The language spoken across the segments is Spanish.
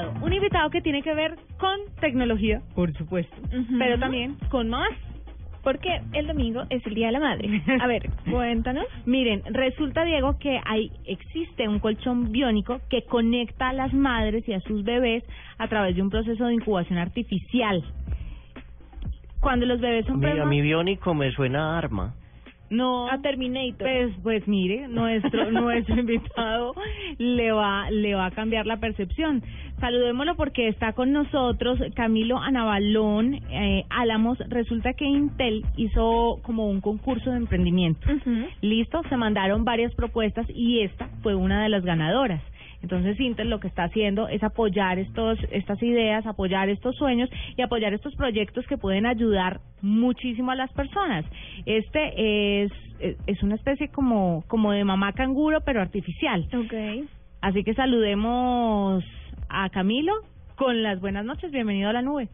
invitado, un invitado que tiene que ver con tecnología, por supuesto, pero también con más. Porque el domingo es el Día de la Madre. A ver, cuéntanos. Miren, resulta, Diego, que hay existe un colchón biónico que conecta a las madres y a sus bebés a través de un proceso de incubación artificial. Cuando los bebés son Mira, prema- mi biónico me suena a arma. No A Terminator. Pues, pues mire, nuestro nuestro invitado le va le va a cambiar la percepción. Saludémoslo porque está con nosotros Camilo Anabalón eh, Álamos. Resulta que Intel hizo como un concurso de emprendimiento. Listo, se mandaron varias propuestas y esta fue una de las ganadoras. Entonces Intel lo que está haciendo es apoyar estos estas ideas, apoyar estos sueños y apoyar estos proyectos que pueden ayudar muchísimo a las personas. Este es es- una especie como como de mamá canguro pero artificial. Ok. Así que saludemos a Camilo con las buenas noches, bienvenido a la nube.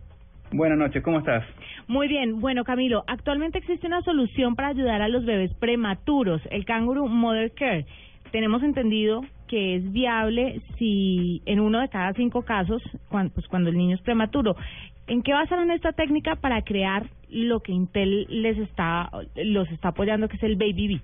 Buenas noches, ¿cómo estás? Muy bien, bueno Camilo, actualmente existe una solución para ayudar a los bebés prematuros, el Kangaroo Mother Care. Tenemos entendido que es viable si en uno de cada cinco casos, cuando, pues cuando el niño es prematuro. ¿En qué basaron esta técnica para crear lo que Intel les está los está apoyando, que es el Baby Bee?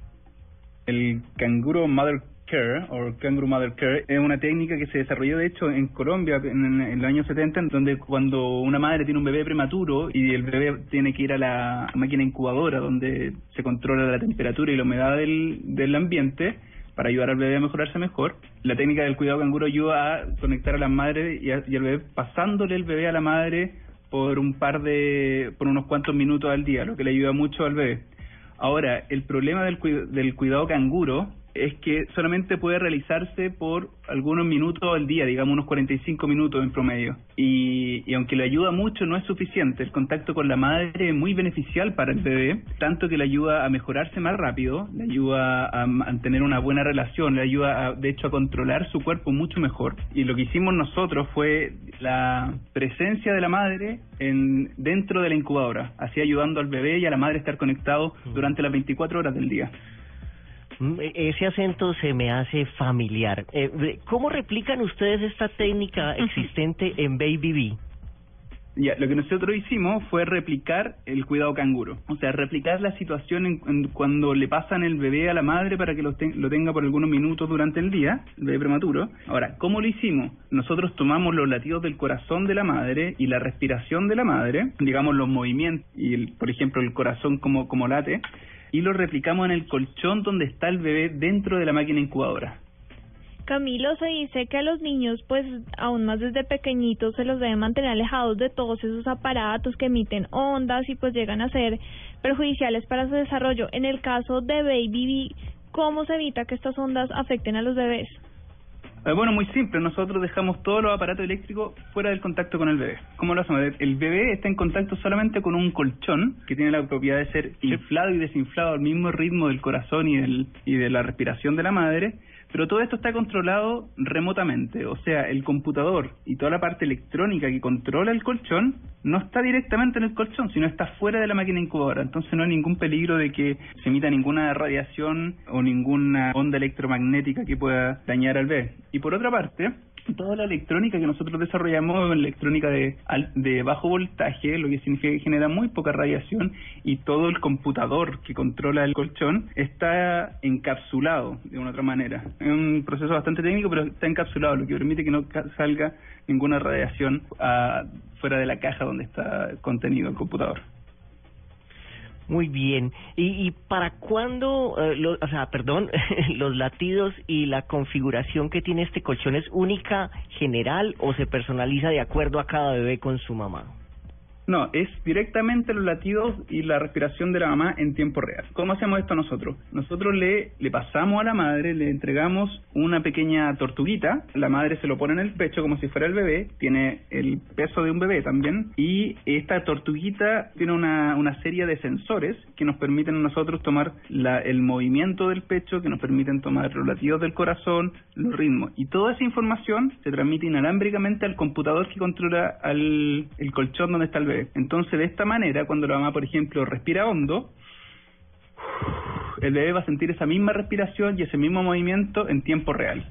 El Canguro Mother Care, o Kangaroo Mother Care, es una técnica que se desarrolló, de hecho, en Colombia en, los años 70, en donde cuando una madre tiene un bebé prematuro y el bebé tiene que ir a la máquina incubadora, donde se controla la temperatura y la humedad del, del ambiente, para ayudar al bebé a mejorarse mejor, la técnica del cuidado canguro ayuda a conectar a la madre y, a- y al bebé, pasándole el bebé a la madre por un par de, por unos cuantos minutos al día, lo que le ayuda mucho al bebé. Ahora, el problema del, del cuidado canguro es que solamente puede realizarse por algunos minutos al día, digamos unos 45 minutos en promedio. Y, y aunque le ayuda mucho, no es suficiente. El contacto con la madre es muy beneficial para el bebé, tanto que le ayuda a mejorarse más rápido, le ayuda a mantener una buena relación, le ayuda, a, de hecho, a controlar su cuerpo mucho mejor. Y lo que hicimos nosotros fue la presencia de la madre en dentro de la incubadora, así ayudando al bebé y a la madre a estar conectados durante las 24 horas del día. Mm, e- Ese acento se me hace familiar. Eh, ¿Cómo replican ustedes esta técnica existente en Baby Bee? Ya, lo que nosotros hicimos fue replicar el cuidado canguro, o sea, replicar la situación en, cuando le pasan el bebé a la madre para que lo, lo tenga por algunos minutos durante el día, el bebé prematuro. Ahora, ¿cómo lo hicimos? Nosotros tomamos los latidos del corazón de la madre y la respiración de la madre, digamos los movimientos y, el, por ejemplo, el corazón como, como late, y lo replicamos en el colchón donde está el bebé dentro de la máquina incubadora. Camilo, se dice que a los niños, pues, aún más desde pequeñitos, se los debe mantener alejados de todos esos aparatos que emiten ondas y pues llegan a ser perjudiciales para su desarrollo. En el caso de Baby Bee, ¿cómo se evita que estas ondas afecten a los bebés? Eh, Bueno, muy simple. Nosotros dejamos todos los aparatos eléctricos fuera del contacto con el bebé. ¿Cómo lo hacemos? El bebé está en contacto solamente con un colchón que tiene la propiedad de ser inflado y desinflado al mismo ritmo del corazón y, del, y de la respiración de la madre. Pero todo esto está controlado remotamente. O sea, el computador y toda la parte electrónica que controla el colchón no está directamente en el colchón, sino está fuera de la máquina incubadora. Entonces no hay ningún peligro de que se emita ninguna radiación o ninguna onda electromagnética que pueda dañar al bebé. Y por otra parte, toda la electrónica que nosotros desarrollamos es electrónica de, de bajo voltaje, lo que significa que genera muy poca radiación y todo el computador que controla el colchón está encapsulado de una otra manera. Es un proceso bastante técnico, pero está encapsulado, lo que permite que no salga ninguna radiación ah, fuera de la caja donde está contenido el computador. Muy bien. ¿Y, y para cuándo, eh, lo- o sea, perdón, los latidos y la configuración que tiene este colchón es única, general o se personaliza de acuerdo a cada bebé con su mamá? No, es directamente los latidos y la respiración de la mamá en tiempo real. ¿Cómo hacemos esto nosotros? Nosotros le, le pasamos a la madre, le entregamos una pequeña tortuguita, la madre se lo pone en el pecho como si fuera el bebé, tiene el peso de un bebé también, y esta tortuguita tiene una, una serie de sensores que nos permiten a nosotros tomar la, el movimiento del pecho, que nos permiten tomar los latidos del corazón, los ritmos, y toda esa información se transmite inalámbricamente al computador que controla al, el colchón donde está el bebé. Entonces, de esta manera, cuando la mamá, por ejemplo, respira hondo, el bebé va a sentir esa misma respiración y ese mismo movimiento en tiempo real.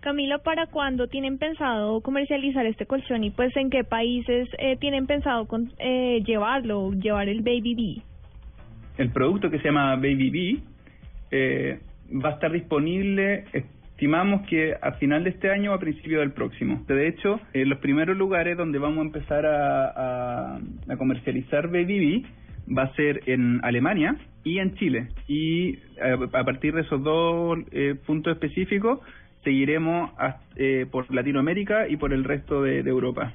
Camilo, ¿para cuándo tienen pensado comercializar este colchón y pues en qué países eh, tienen pensado con, eh, llevarlo, llevar el Baby B? El producto que se llama Baby B eh, va a estar disponible, estimamos que a final de este año o a principio del próximo. De hecho, en los primeros lugares donde vamos a empezar a, comercializar Baby B va a ser en Alemania y en Chile. Y a, a partir de esos dos eh, puntos específicos seguiremos hasta, eh, por Latinoamérica y por el resto de Europa.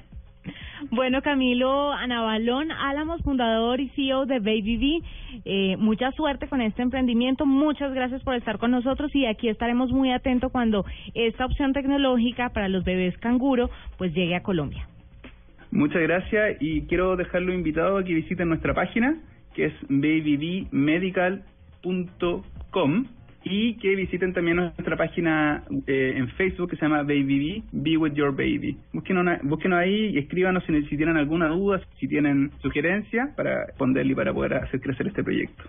Bueno, Camilo Anabalón, Álamos, fundador y CEO de Baby B, eh, mucha suerte con este emprendimiento, muchas gracias por estar con nosotros y aquí estaremos muy atentos cuando esta opción tecnológica para los bebés canguro pues llegue a Colombia. Muchas gracias y quiero dejarlo invitado a que visiten nuestra página que es babybmedical.com y que visiten también nuestra página eh, en Facebook que se llama Baby B, Be With Your Baby. Búsquenos, búsquenos ahí y escríbanos si, si tienen alguna duda, si tienen sugerencias para responderle y para poder hacer crecer este proyecto.